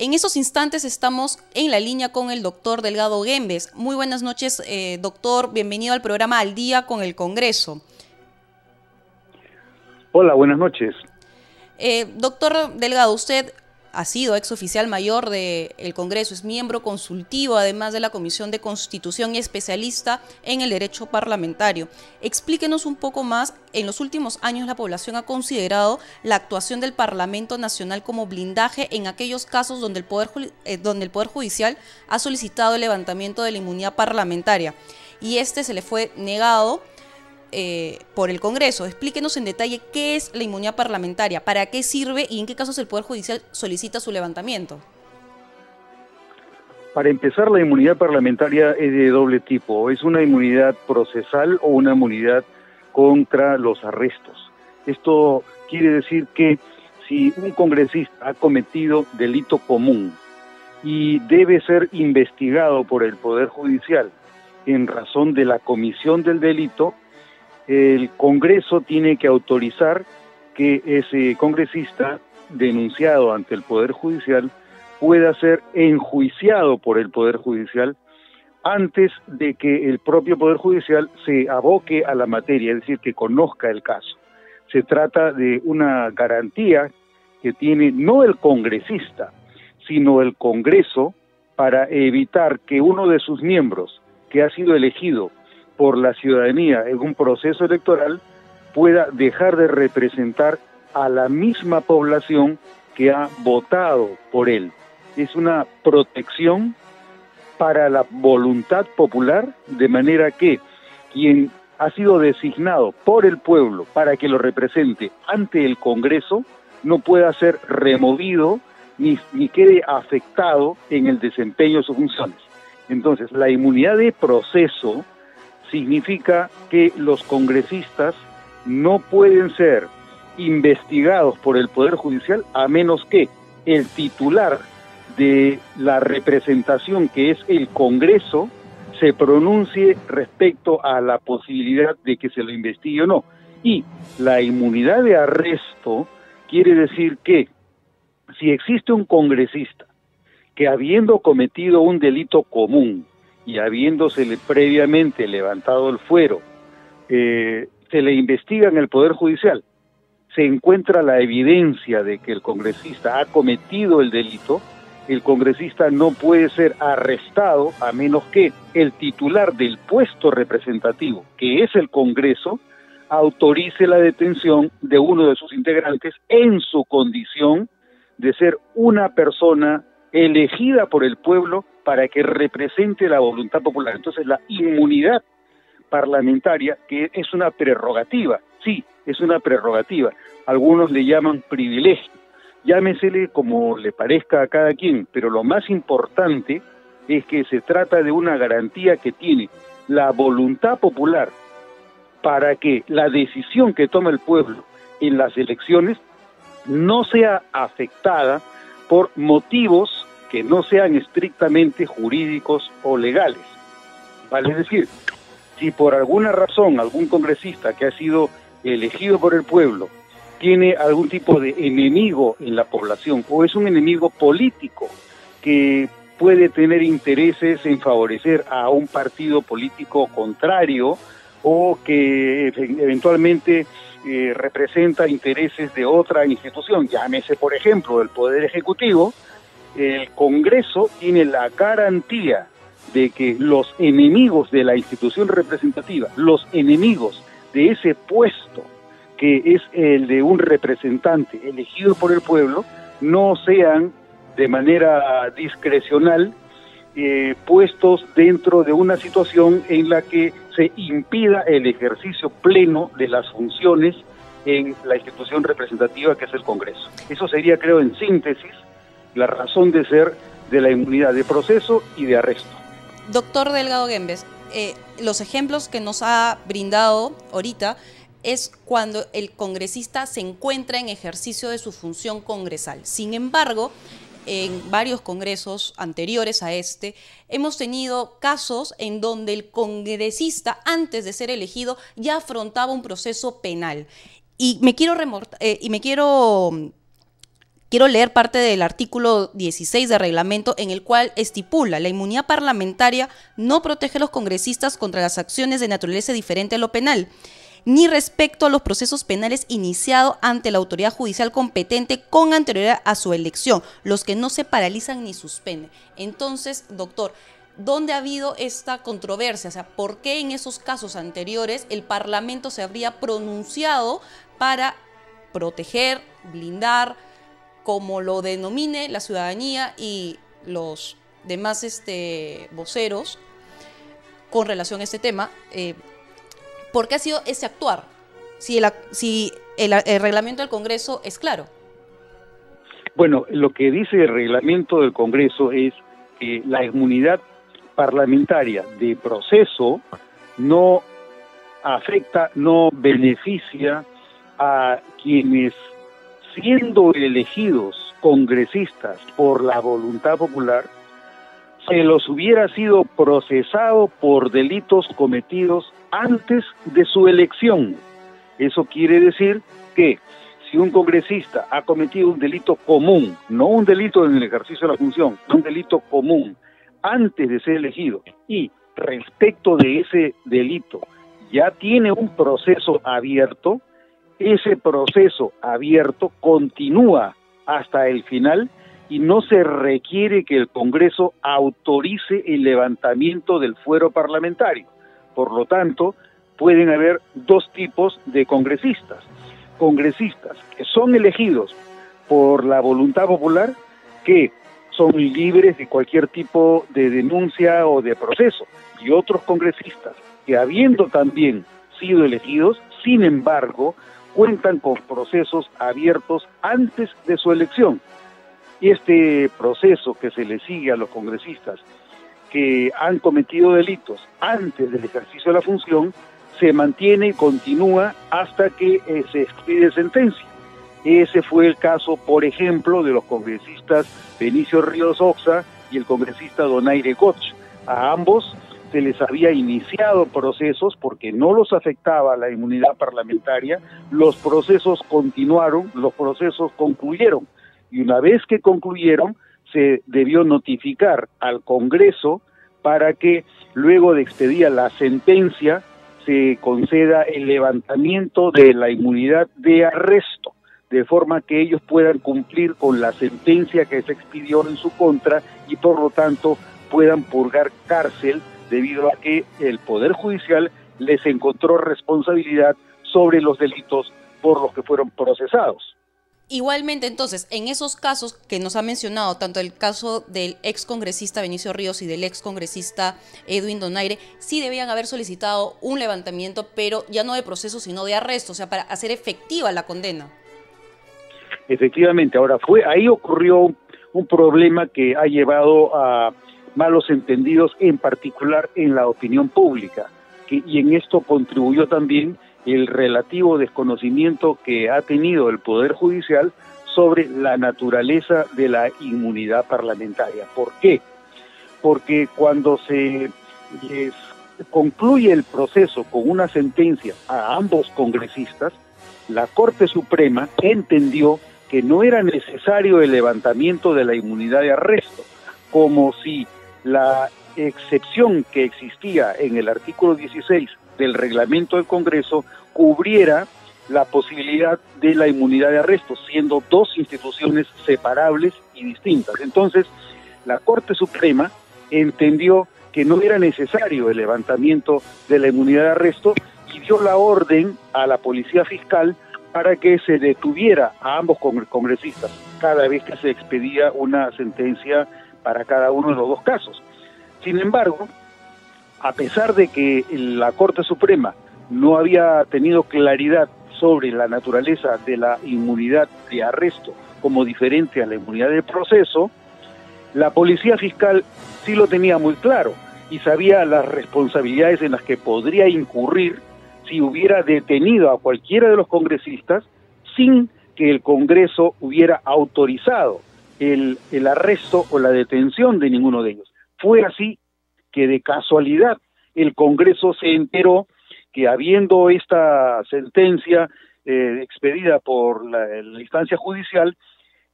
En esos instantes estamos en la línea con el doctor Delgado Gembes. Muy buenas noches, eh, doctor. Bienvenido al programa Al Día con el Congreso. Hola, buenas noches. Eh, doctor Delgado, usted ha sido ex oficial mayor del Congreso, es miembro consultivo además de la Comisión de Constitución y especialista en el derecho parlamentario. Explíquenos un poco más, en los últimos años la población ha considerado la actuación del Parlamento Nacional como blindaje en aquellos casos donde el Poder, eh, donde el poder Judicial ha solicitado el levantamiento de la inmunidad parlamentaria y este se le fue negado eh, por el Congreso. Explíquenos en detalle qué es la inmunidad parlamentaria, para qué sirve y en qué casos el Poder Judicial solicita su levantamiento. Para empezar, la inmunidad parlamentaria es de doble tipo. Es una inmunidad procesal o una inmunidad contra los arrestos. Esto quiere decir que si un congresista ha cometido delito común y debe ser investigado por el Poder Judicial en razón de la comisión del delito, el Congreso tiene que autorizar que ese congresista denunciado ante el Poder Judicial pueda ser enjuiciado por el Poder Judicial antes de que el propio Poder Judicial se aboque a la materia, es decir, que conozca el caso. Se trata de una garantía que tiene no el congresista, sino el Congreso para evitar que uno de sus miembros, que ha sido elegido por la ciudadanía en un proceso electoral pueda dejar de representar a la misma población que ha votado por él. Es una protección para la voluntad popular, de manera que quien ha sido designado por el pueblo para que lo represente ante el Congreso no pueda ser removido ni, ni quede afectado en el desempeño de sus funciones. Entonces, la inmunidad de proceso significa que los congresistas no pueden ser investigados por el Poder Judicial a menos que el titular de la representación, que es el Congreso, se pronuncie respecto a la posibilidad de que se lo investigue o no. Y la inmunidad de arresto quiere decir que si existe un congresista que habiendo cometido un delito común, y habiéndosele previamente levantado el fuero, eh, se le investiga en el Poder Judicial, se encuentra la evidencia de que el congresista ha cometido el delito, el congresista no puede ser arrestado a menos que el titular del puesto representativo, que es el Congreso, autorice la detención de uno de sus integrantes en su condición de ser una persona elegida por el pueblo para que represente la voluntad popular. Entonces la inmunidad parlamentaria, que es una prerrogativa, sí, es una prerrogativa, algunos le llaman privilegio, llámesele como le parezca a cada quien, pero lo más importante es que se trata de una garantía que tiene la voluntad popular para que la decisión que toma el pueblo en las elecciones no sea afectada por motivos que no sean estrictamente jurídicos o legales. Vale decir, si por alguna razón algún congresista que ha sido elegido por el pueblo tiene algún tipo de enemigo en la población o es un enemigo político que puede tener intereses en favorecer a un partido político contrario o que eventualmente eh, representa intereses de otra institución, llámese por ejemplo el Poder Ejecutivo, el Congreso tiene la garantía de que los enemigos de la institución representativa, los enemigos de ese puesto que es el de un representante elegido por el pueblo, no sean de manera discrecional eh, puestos dentro de una situación en la que se impida el ejercicio pleno de las funciones en la institución representativa que es el Congreso. Eso sería, creo, en síntesis, la razón de ser de la inmunidad de proceso y de arresto. Doctor Delgado Gembes, eh, los ejemplos que nos ha brindado ahorita es cuando el congresista se encuentra en ejercicio de su función congresal. Sin embargo, en varios congresos anteriores a este, hemos tenido casos en donde el congresista, antes de ser elegido, ya afrontaba un proceso penal. Y me quiero, eh, y me quiero Quiero leer parte del artículo 16 del reglamento en el cual estipula la inmunidad parlamentaria no protege a los congresistas contra las acciones de naturaleza diferente a lo penal ni respecto a los procesos penales iniciados ante la autoridad judicial competente con anterioridad a su elección, los que no se paralizan ni suspenden. Entonces, doctor, ¿dónde ha habido esta controversia? O sea, ¿por qué en esos casos anteriores el Parlamento se habría pronunciado para proteger, blindar, como lo denomine la ciudadanía y los demás este, voceros con relación a este tema? Eh, ¿Por qué ha sido ese actuar? Si el, reglamento del Congreso es claro. Bueno, lo que dice el reglamento del Congreso es que la inmunidad parlamentaria de proceso no afecta, no beneficia a quienes, siendo elegidos congresistas por la voluntad popular, se los hubiera sido procesado por delitos cometidos antes de su elección. Eso quiere decir que si un congresista ha cometido un delito común, no un delito en el ejercicio de la función, un delito común antes de ser elegido y respecto de ese delito ya tiene un proceso abierto, ese proceso abierto continúa hasta el final y no se requiere que el Congreso autorice el levantamiento del fuero parlamentario. Por lo tanto, pueden haber dos tipos de congresistas. Congresistas que son elegidos por la voluntad popular, que son libres de cualquier tipo de denuncia o de proceso, y otros congresistas que habiendo también sido elegidos, sin embargo, cuentan con procesos abiertos antes de su elección. Y este proceso que se le sigue a los congresistas que han cometido delitos antes del ejercicio de la función se mantiene y continúa hasta que eh, se expide sentencia. Ese fue el caso, por ejemplo, de los congresistas Benicio Ríos Oxa y el congresista Donaire Koch. A ambos se les había iniciado procesos porque no los afectaba la inmunidad parlamentaria, los procesos continuaron, los procesos concluyeron. Y una vez que concluyeron se debió notificar al Congreso para que luego de expedir la sentencia se conceda el levantamiento de la inmunidad de arresto, de forma que ellos puedan cumplir con la sentencia que se expidió en su contra y por lo tanto puedan purgar cárcel debido a que el Poder Judicial les encontró responsabilidad sobre los delitos por los que fueron procesados. Igualmente, entonces, en esos casos que nos ha mencionado, tanto el caso del ex congresista Benicio Ríos y del ex congresista Edwin Donaire, sí debían haber solicitado un levantamiento, pero ya no de proceso, sino de arresto, o sea, para hacer efectiva la condena. Efectivamente, ahora fue ahí ocurrió un problema que ha llevado a malos entendidos, en particular en la opinión pública, que, y en esto contribuyó también el relativo desconocimiento que ha tenido el Poder Judicial sobre la naturaleza de la inmunidad parlamentaria. ¿Por qué? Porque cuando se les concluye el proceso con una sentencia a ambos congresistas, la Corte Suprema entendió que no era necesario el levantamiento de la inmunidad de arresto, como si la excepción que existía en el artículo 16 del reglamento del Congreso cubriera la posibilidad de la inmunidad de arresto, siendo dos instituciones separables y distintas. Entonces, la Corte Suprema entendió que no era necesario el levantamiento de la inmunidad de arresto y dio la orden a la Policía Fiscal para que se detuviera a ambos congresistas cada vez que se expedía una sentencia para cada uno de los dos casos. Sin embargo, a pesar de que la Corte Suprema no había tenido claridad sobre la naturaleza de la inmunidad de arresto como diferente a la inmunidad de proceso, la policía fiscal sí lo tenía muy claro y sabía las responsabilidades en las que podría incurrir si hubiera detenido a cualquiera de los congresistas sin que el Congreso hubiera autorizado el, el arresto o la detención de ninguno de ellos. Fue así que de casualidad el Congreso se enteró que habiendo esta sentencia eh, expedida por la, instancia judicial,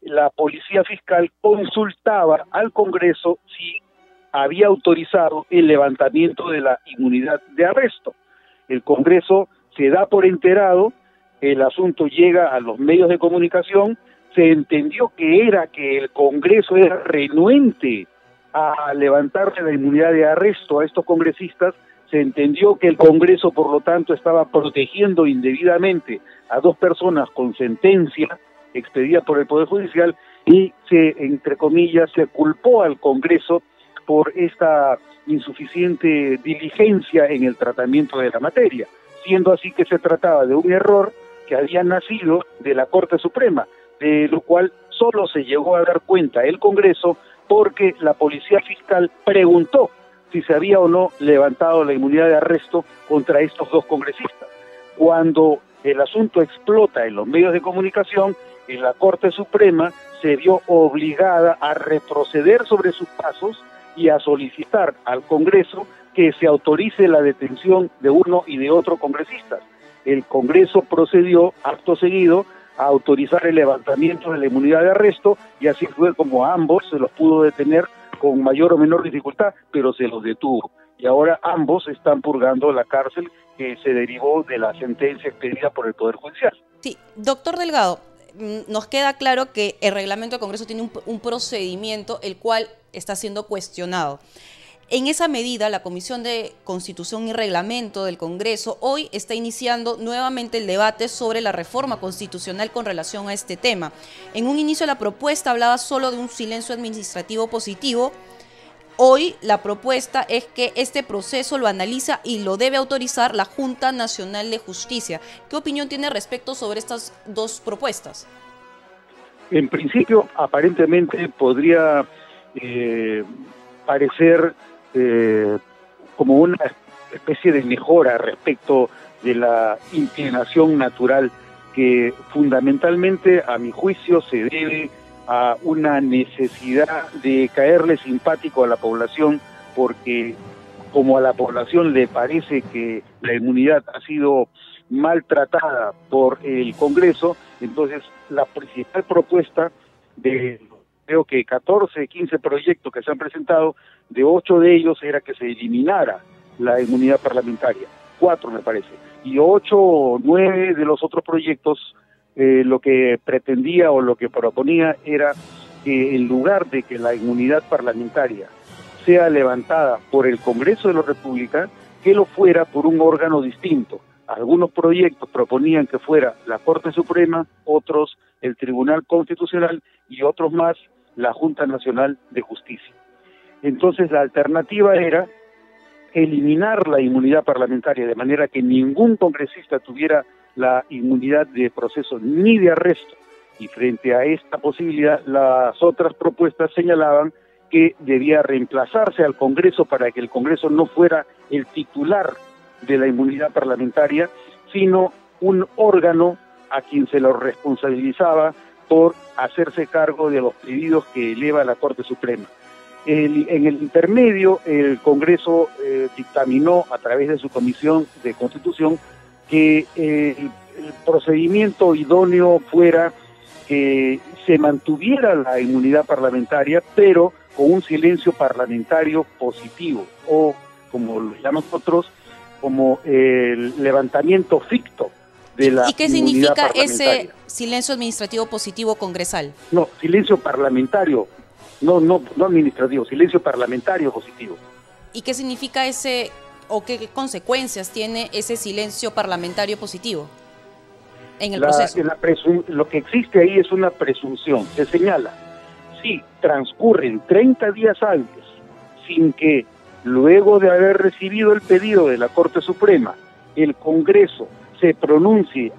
la policía fiscal consultaba al Congreso si había autorizado el levantamiento de la inmunidad de arresto. El Congreso se da por enterado, el asunto llega a los medios de comunicación, se entendió que era que el Congreso era renuente a levantarle la inmunidad de arresto a estos congresistas, se entendió que el Congreso, por lo tanto, estaba protegiendo indebidamente a dos personas con sentencia expedida por el Poder Judicial y se, entre comillas, se culpó al Congreso por esta insuficiente diligencia en el tratamiento de la materia, siendo así que se trataba de un error que había nacido de la Corte Suprema, lo cual solo se llegó a dar cuenta el Congreso porque la Policía Fiscal preguntó si se había o no levantado la inmunidad de arresto contra estos dos congresistas. Cuando el asunto explota en los medios de comunicación, en la Corte Suprema se vio obligada a retroceder sobre sus pasos y a solicitar al Congreso que se autorice la detención de uno y de otro congresista. El Congreso procedió, acto seguido, a autorizar el levantamiento de la inmunidad de arresto y así fue como ambos se los pudo detener con mayor o menor dificultad, pero se los detuvo. Y ahora ambos están purgando la cárcel que se derivó de la sentencia expedida por el Poder Judicial. Sí, doctor Delgado, mm, nos queda claro que el reglamento del Congreso tiene un, procedimiento el cual está siendo cuestionado. En esa medida, la Comisión de Constitución y Reglamento del Congreso hoy está iniciando nuevamente el debate sobre la reforma constitucional con relación a este tema. En un inicio la propuesta hablaba solo de un silencio administrativo positivo. Hoy la propuesta es que este proceso lo analiza y lo debe autorizar la Junta Nacional de Justicia. ¿Qué opinión tiene respecto sobre estas dos propuestas? En principio, aparentemente podría eh, parecer eh, como una especie de mejora respecto de la inclinación natural que fundamentalmente, a mi juicio, se debe a una necesidad de caerle simpático a la población porque como a la población le parece que la inmunidad ha sido maltratada por el Congreso, entonces la principal propuesta de creo que 14, 15 proyectos que se han presentado, de ocho de ellos era que se eliminara la inmunidad parlamentaria, cuatro me parece, y ocho o nueve de los otros proyectos eh, lo que pretendía o lo que proponía era que en lugar de que la inmunidad parlamentaria sea levantada por el Congreso de la República, que lo fuera por un órgano distinto. Algunos proyectos proponían que fuera la Corte Suprema, otros el Tribunal Constitucional y otros más la Junta Nacional de Justicia. Entonces la alternativa era eliminar la inmunidad parlamentaria de manera que ningún congresista tuviera la inmunidad de proceso ni de arresto. Y frente a esta posibilidad, las otras propuestas señalaban que debía reemplazarse al Congreso para que el Congreso no fuera el titular de la inmunidad parlamentaria, sino un órgano a quien se lo responsabilizaba por hacerse cargo de los pedidos que eleva la Corte Suprema. en el intermedio, el Congreso eh, dictaminó a través de su Comisión de Constitución que eh, el, procedimiento idóneo fuera que se mantuviera la inmunidad parlamentaria, pero con un silencio parlamentario positivo, o como lo llamamos nosotros, como el levantamiento ficto ¿Y qué significa ese silencio administrativo positivo congresal? No, silencio parlamentario, no, no, no administrativo, silencio parlamentario positivo. ¿Y qué significa ese o qué consecuencias tiene ese silencio parlamentario positivo en el proceso? lo que existe ahí es una presunción. Se señala, si transcurren 30 días antes sin que luego de haber recibido el pedido de la Corte Suprema, el Congreso se pronuncie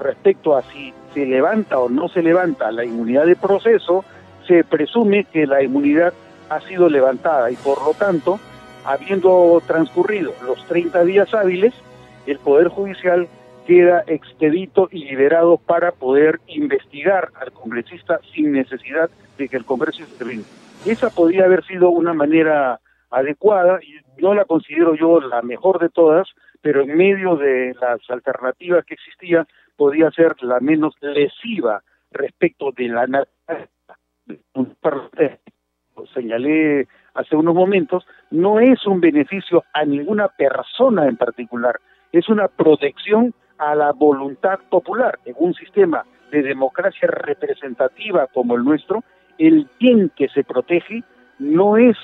respecto a si se levanta o no se levanta la inmunidad de proceso, se presume que la inmunidad ha sido levantada y por lo tanto, habiendo transcurrido los 30 días hábiles, el Poder Judicial queda expedito y liberado para poder investigar al congresista sin necesidad de que el Congreso intervenga. Esa podría haber sido una manera adecuada y no la considero yo la mejor de todas, pero en medio de las alternativas que existían podía ser la menos lesiva respecto de la señalé hace unos momentos, no es un beneficio a ninguna persona en particular, es una protección a la voluntad popular. En un sistema de democracia representativa como el nuestro, el bien que se protege no es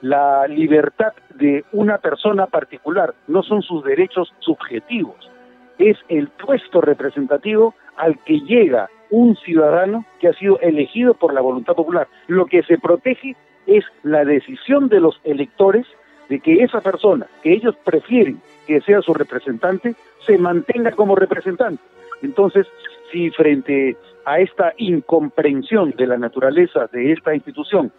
la libertad de una persona particular, no son sus derechos subjetivos, es el puesto representativo al que llega un ciudadano que ha sido elegido por la voluntad popular. Lo que se protege es la decisión de los electores de que esa persona que ellos prefieren que sea su representante se mantenga como representante. Entonces, si frente a esta incomprensión de la naturaleza de esta institución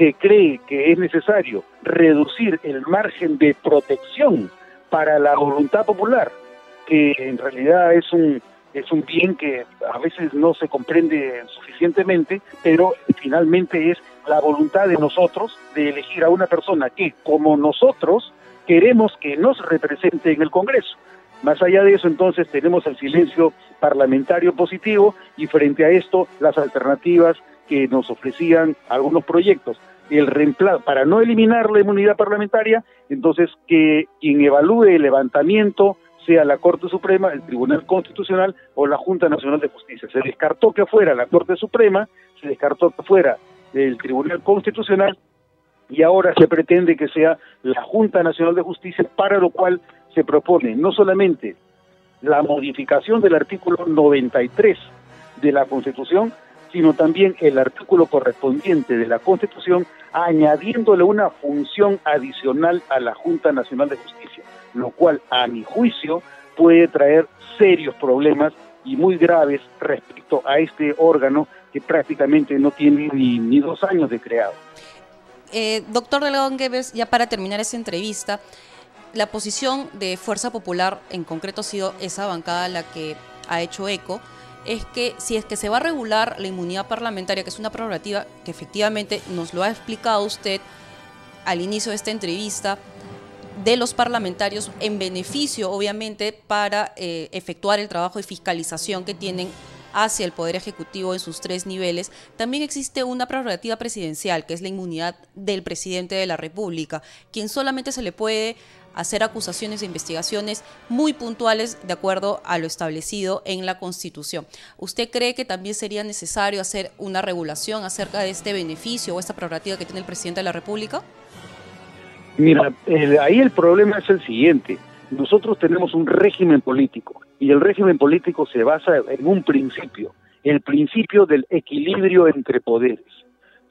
se cree que es necesario reducir el margen de protección para la voluntad popular, que en realidad es un es un bien que a veces no se comprende suficientemente, pero finalmente es la voluntad de nosotros de elegir a una persona que, como nosotros, queremos que nos represente en el Congreso. Más allá de eso, entonces, tenemos el silencio parlamentario positivo y frente a esto, las alternativas que nos ofrecían algunos proyectos. El reemplazo, para no eliminar la inmunidad parlamentaria, entonces que quien evalúe el levantamiento sea la Corte Suprema, el Tribunal Constitucional o la Junta Nacional de Justicia. Se descartó que fuera la Corte Suprema, se descartó que fuera el Tribunal Constitucional y ahora se pretende que sea la Junta Nacional de Justicia, para lo cual se propone no solamente la modificación del artículo 93 de la Constitución, sino también el artículo correspondiente de la Constitución, añadiéndole una función adicional a la Junta Nacional de Justicia, lo cual, a mi juicio, puede traer serios problemas y muy graves respecto a este órgano que prácticamente no tiene ni, dos años de creado. Eh, doctor Delgado Gueves, ya para terminar esta entrevista, la posición de Fuerza Popular, en concreto ha sido esa bancada la que ha hecho eco, es que si es que se va a regular la inmunidad parlamentaria, que es una prerrogativa que efectivamente nos lo ha explicado usted al inicio de esta entrevista, de los parlamentarios en beneficio, obviamente, para eh, efectuar el trabajo de fiscalización que tienen hacia el Poder Ejecutivo en sus tres niveles, también existe una prerrogativa presidencial, que es la inmunidad del presidente de la República, quien solamente se le puede hacer acusaciones e investigaciones muy puntuales de acuerdo a lo establecido en la Constitución. ¿Usted cree que también sería necesario hacer una regulación acerca de este beneficio o esta prerrogativa que tiene el presidente de la República? Mira, ahí el problema es el siguiente. Nosotros tenemos un régimen político y el régimen político se basa en un principio, el principio del equilibrio entre poderes.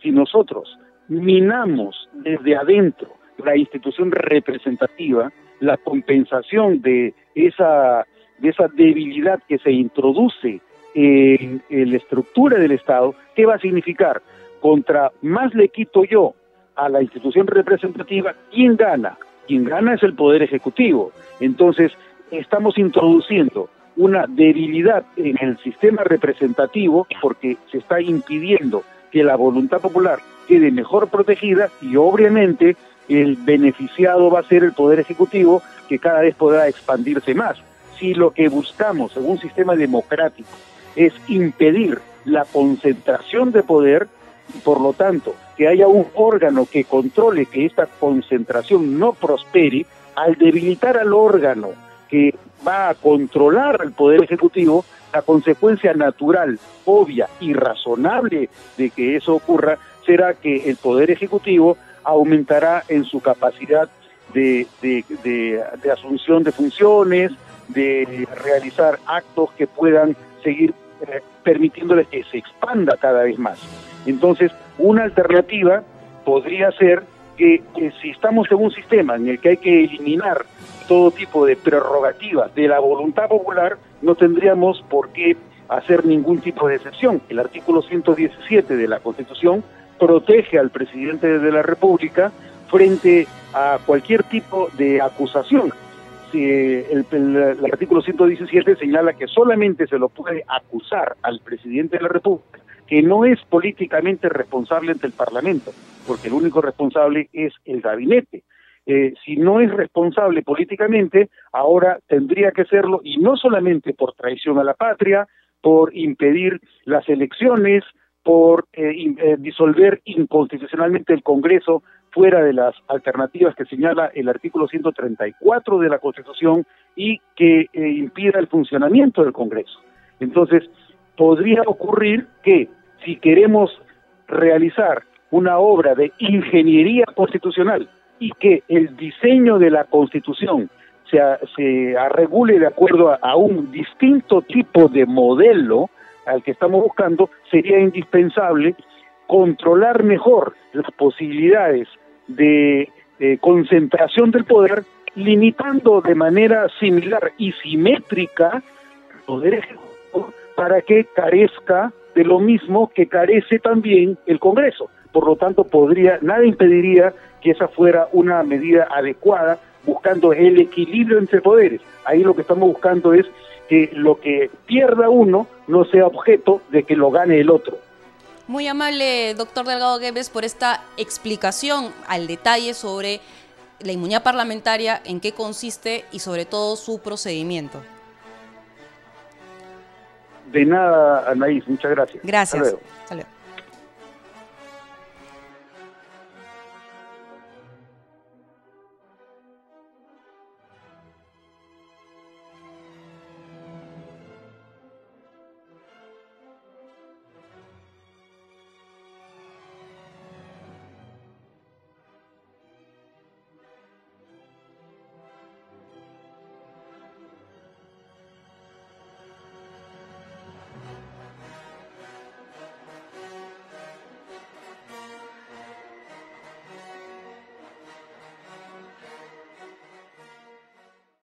Si nosotros minamos desde adentro la institución representativa, la compensación de esa, de esa debilidad que se introduce en, en la estructura del Estado, ¿qué va a significar? Contra más le quito yo a la institución representativa, ¿quién gana? Quien gana es el Poder Ejecutivo. Entonces, estamos introduciendo una debilidad en el sistema representativo porque se está impidiendo que la voluntad popular quede mejor protegida y obviamente el beneficiado va a ser el Poder Ejecutivo que cada vez podrá expandirse más. Si lo que buscamos en un sistema democrático es impedir la concentración de poder y por lo tanto que haya un órgano que controle que esta concentración no prospere, al debilitar al órgano que va a controlar al Poder Ejecutivo, la consecuencia natural, obvia y razonable de que eso ocurra será que el Poder Ejecutivo aumentará en su capacidad de, de, asunción de funciones, de realizar actos que puedan seguir eh, permitiéndoles que se expanda cada vez más. Entonces, una alternativa podría ser que, si estamos en un sistema en el que hay que eliminar todo tipo de prerrogativas de la voluntad popular, no tendríamos por qué hacer ningún tipo de excepción. El artículo 117 de la Constitución protege al presidente de la República frente a cualquier tipo de acusación. Si el, artículo 117 señala que solamente se lo puede acusar al presidente de la República, que no es políticamente responsable ante el Parlamento, porque el único responsable es el gabinete. Eh, si no es responsable políticamente, ahora tendría que serlo, y no solamente por traición a la patria, por impedir las elecciones, por eh, eh, disolver inconstitucionalmente el Congreso fuera de las alternativas que señala el artículo 134 de la Constitución y que eh, impida el funcionamiento del Congreso. Entonces, podría ocurrir que si queremos realizar una obra de ingeniería constitucional y que el diseño de la Constitución se, se regule de acuerdo a, un distinto tipo de modelo al que estamos buscando, sería indispensable controlar mejor las posibilidades de, concentración del poder, limitando de manera similar y simétrica el poder ejecutivo para que carezca de lo mismo que carece también el Congreso. Por lo tanto, podría, nada impediría que esa fuera una medida adecuada, buscando el equilibrio entre poderes. Ahí lo que estamos buscando es que lo que pierda uno no sea objeto de que lo gane el otro. Muy amable, doctor Delgado Gueves, por esta explicación al detalle sobre la inmunidad parlamentaria, en qué consiste y sobre todo su procedimiento. De nada, Anaís, muchas gracias. Gracias. Hasta